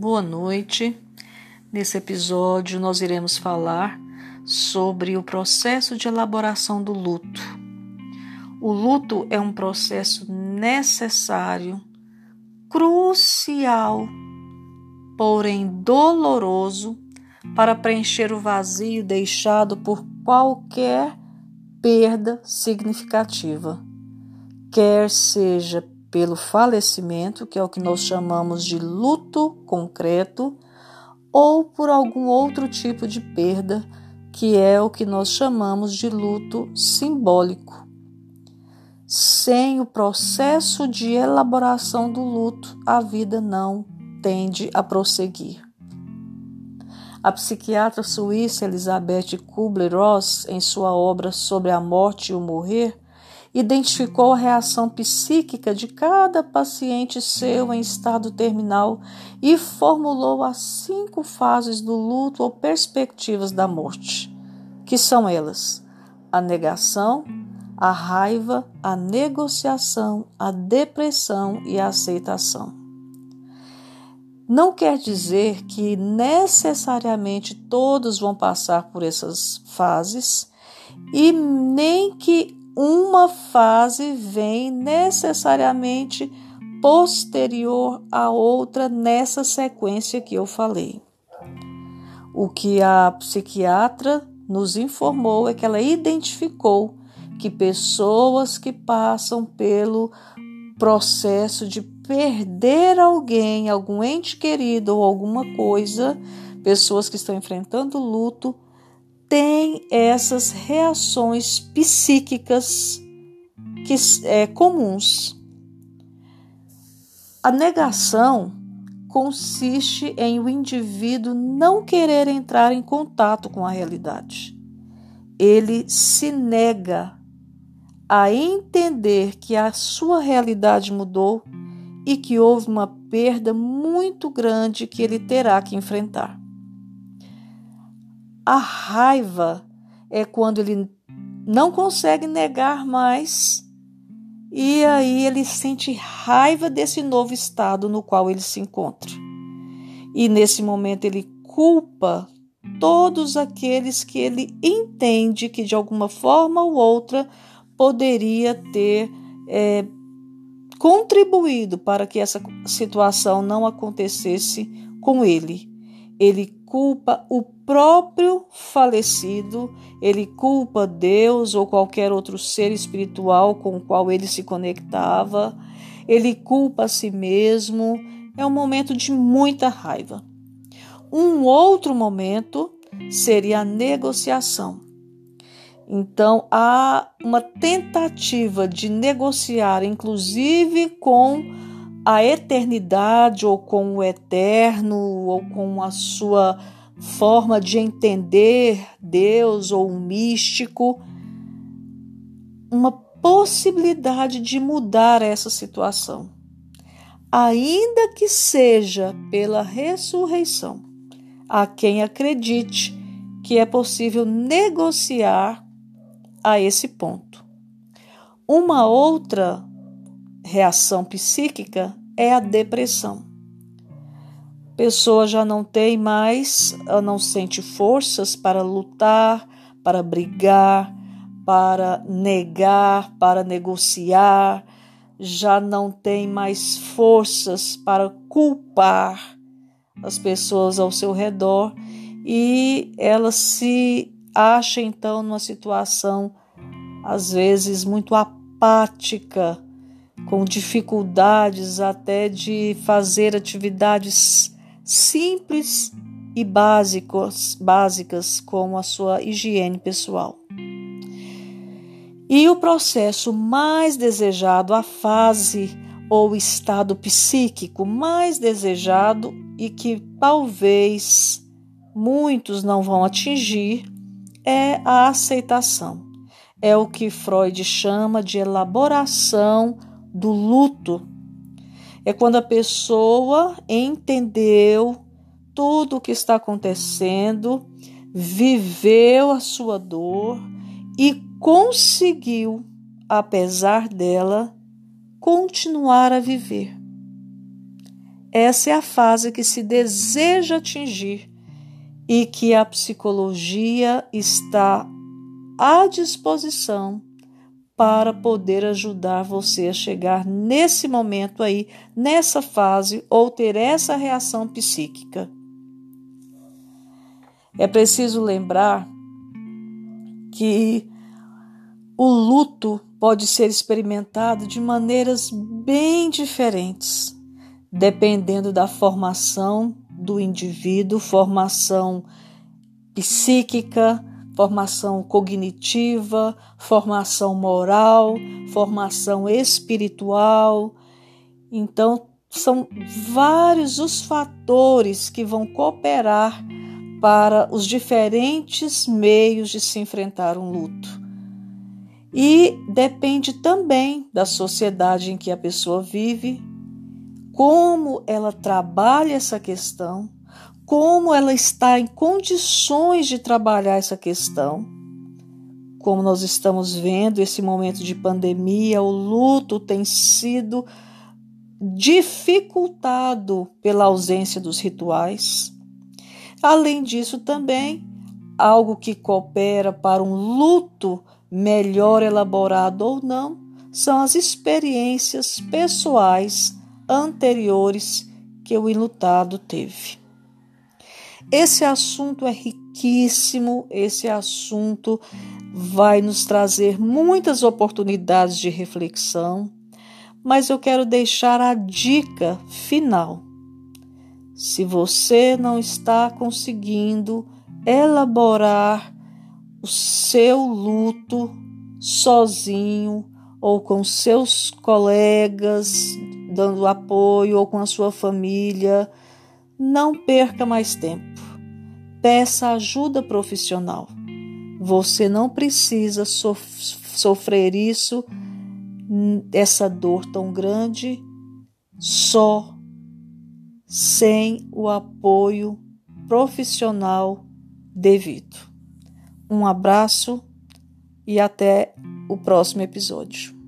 Boa noite. Nesse episódio, nós iremos falar sobre o processo de elaboração do luto. O luto é um processo necessário, crucial, porém doloroso, para preencher o vazio deixado por qualquer perda significativa, quer seja pelo falecimento, que é o que nós chamamos de luto concreto, ou por algum outro tipo de perda, que é o que nós chamamos de luto simbólico. Sem o processo de elaboração do luto, a vida não tende a prosseguir. A psiquiatra suíça Elizabeth Kubler-Ross, em sua obra Sobre a Morte e o Morrer, identificou a reação psíquica de cada paciente seu em estado terminal e formulou as cinco fases do luto ou perspectivas da morte, que são elas: a negação, a raiva, a negociação, a depressão e a aceitação. Não quer dizer que necessariamente todos vão passar por essas fases e nem que uma fase vem necessariamente posterior à outra nessa sequência que eu falei. O que a psiquiatra nos informou é que ela identificou que pessoas que passam pelo processo de perder alguém, algum ente querido ou alguma coisa, pessoas que estão enfrentando luto, tem essas reações psíquicas que é, comuns. A negação consiste em o indivíduo não querer entrar em contato com a realidade. Ele se nega a entender que a sua realidade mudou e que houve uma perda muito grande que ele terá que enfrentar. A raiva é quando ele não consegue negar mais e aí ele sente raiva desse novo estado no qual ele se encontra. E nesse momento ele culpa todos aqueles que ele entende que de alguma forma ou outra poderia ter é, contribuído para que essa situação não acontecesse com ele. Ele culpa o próprio falecido, ele culpa Deus ou qualquer outro ser espiritual com o qual ele se conectava, ele culpa a si mesmo. É um momento de muita raiva. Um outro momento seria a negociação. Então, há uma tentativa de negociar, inclusive com a eternidade, ou com o eterno, ou com a sua forma de entender Deus ou um místico, uma possibilidade de mudar essa situação, ainda que seja pela ressurreição. A quem acredite que é possível negociar a esse ponto. Uma outra reação psíquica é a depressão. Pessoa já não tem mais, não sente forças para lutar, para brigar, para negar, para negociar, já não tem mais forças para culpar as pessoas ao seu redor e ela se acha então numa situação às vezes muito apática, com dificuldades até de fazer atividades simples e básicos, básicas como a sua higiene pessoal. E o processo mais desejado, a fase ou estado psíquico mais desejado e que talvez muitos não vão atingir é a aceitação. É o que Freud chama de elaboração do luto é quando a pessoa entendeu tudo o que está acontecendo, viveu a sua dor e conseguiu, apesar dela, continuar a viver. essa é a fase que se deseja atingir e que a psicologia está à disposição para poder ajudar você a chegar nesse momento aí, nessa fase, ou ter essa reação psíquica. É preciso lembrar que o luto pode ser experimentado de maneiras bem diferentes, dependendo da formação do indivíduo, formação psíquica, formação cognitiva, formação moral, formação espiritual. Então, são vários os fatores que vão cooperar para os diferentes meios de se enfrentar um luto. E depende também da sociedade em que a pessoa vive, como ela trabalha essa questão como ela está em condições de trabalhar essa questão. Como nós estamos vendo esse momento de pandemia, o luto tem sido dificultado pela ausência dos rituais. Além disso, também algo que coopera para um luto melhor elaborado ou não são as experiências pessoais anteriores que o ilutado teve. Esse assunto é riquíssimo, esse assunto vai nos trazer muitas oportunidades de reflexão, mas eu quero deixar a dica final. Se você não está conseguindo elaborar o seu luto sozinho ou com seus colegas dando apoio ou com a sua família, não perca mais tempo. Peça ajuda profissional. Você não precisa sofrer isso, essa dor tão grande, só, sem o apoio profissional devido. Um abraço e até o próximo episódio.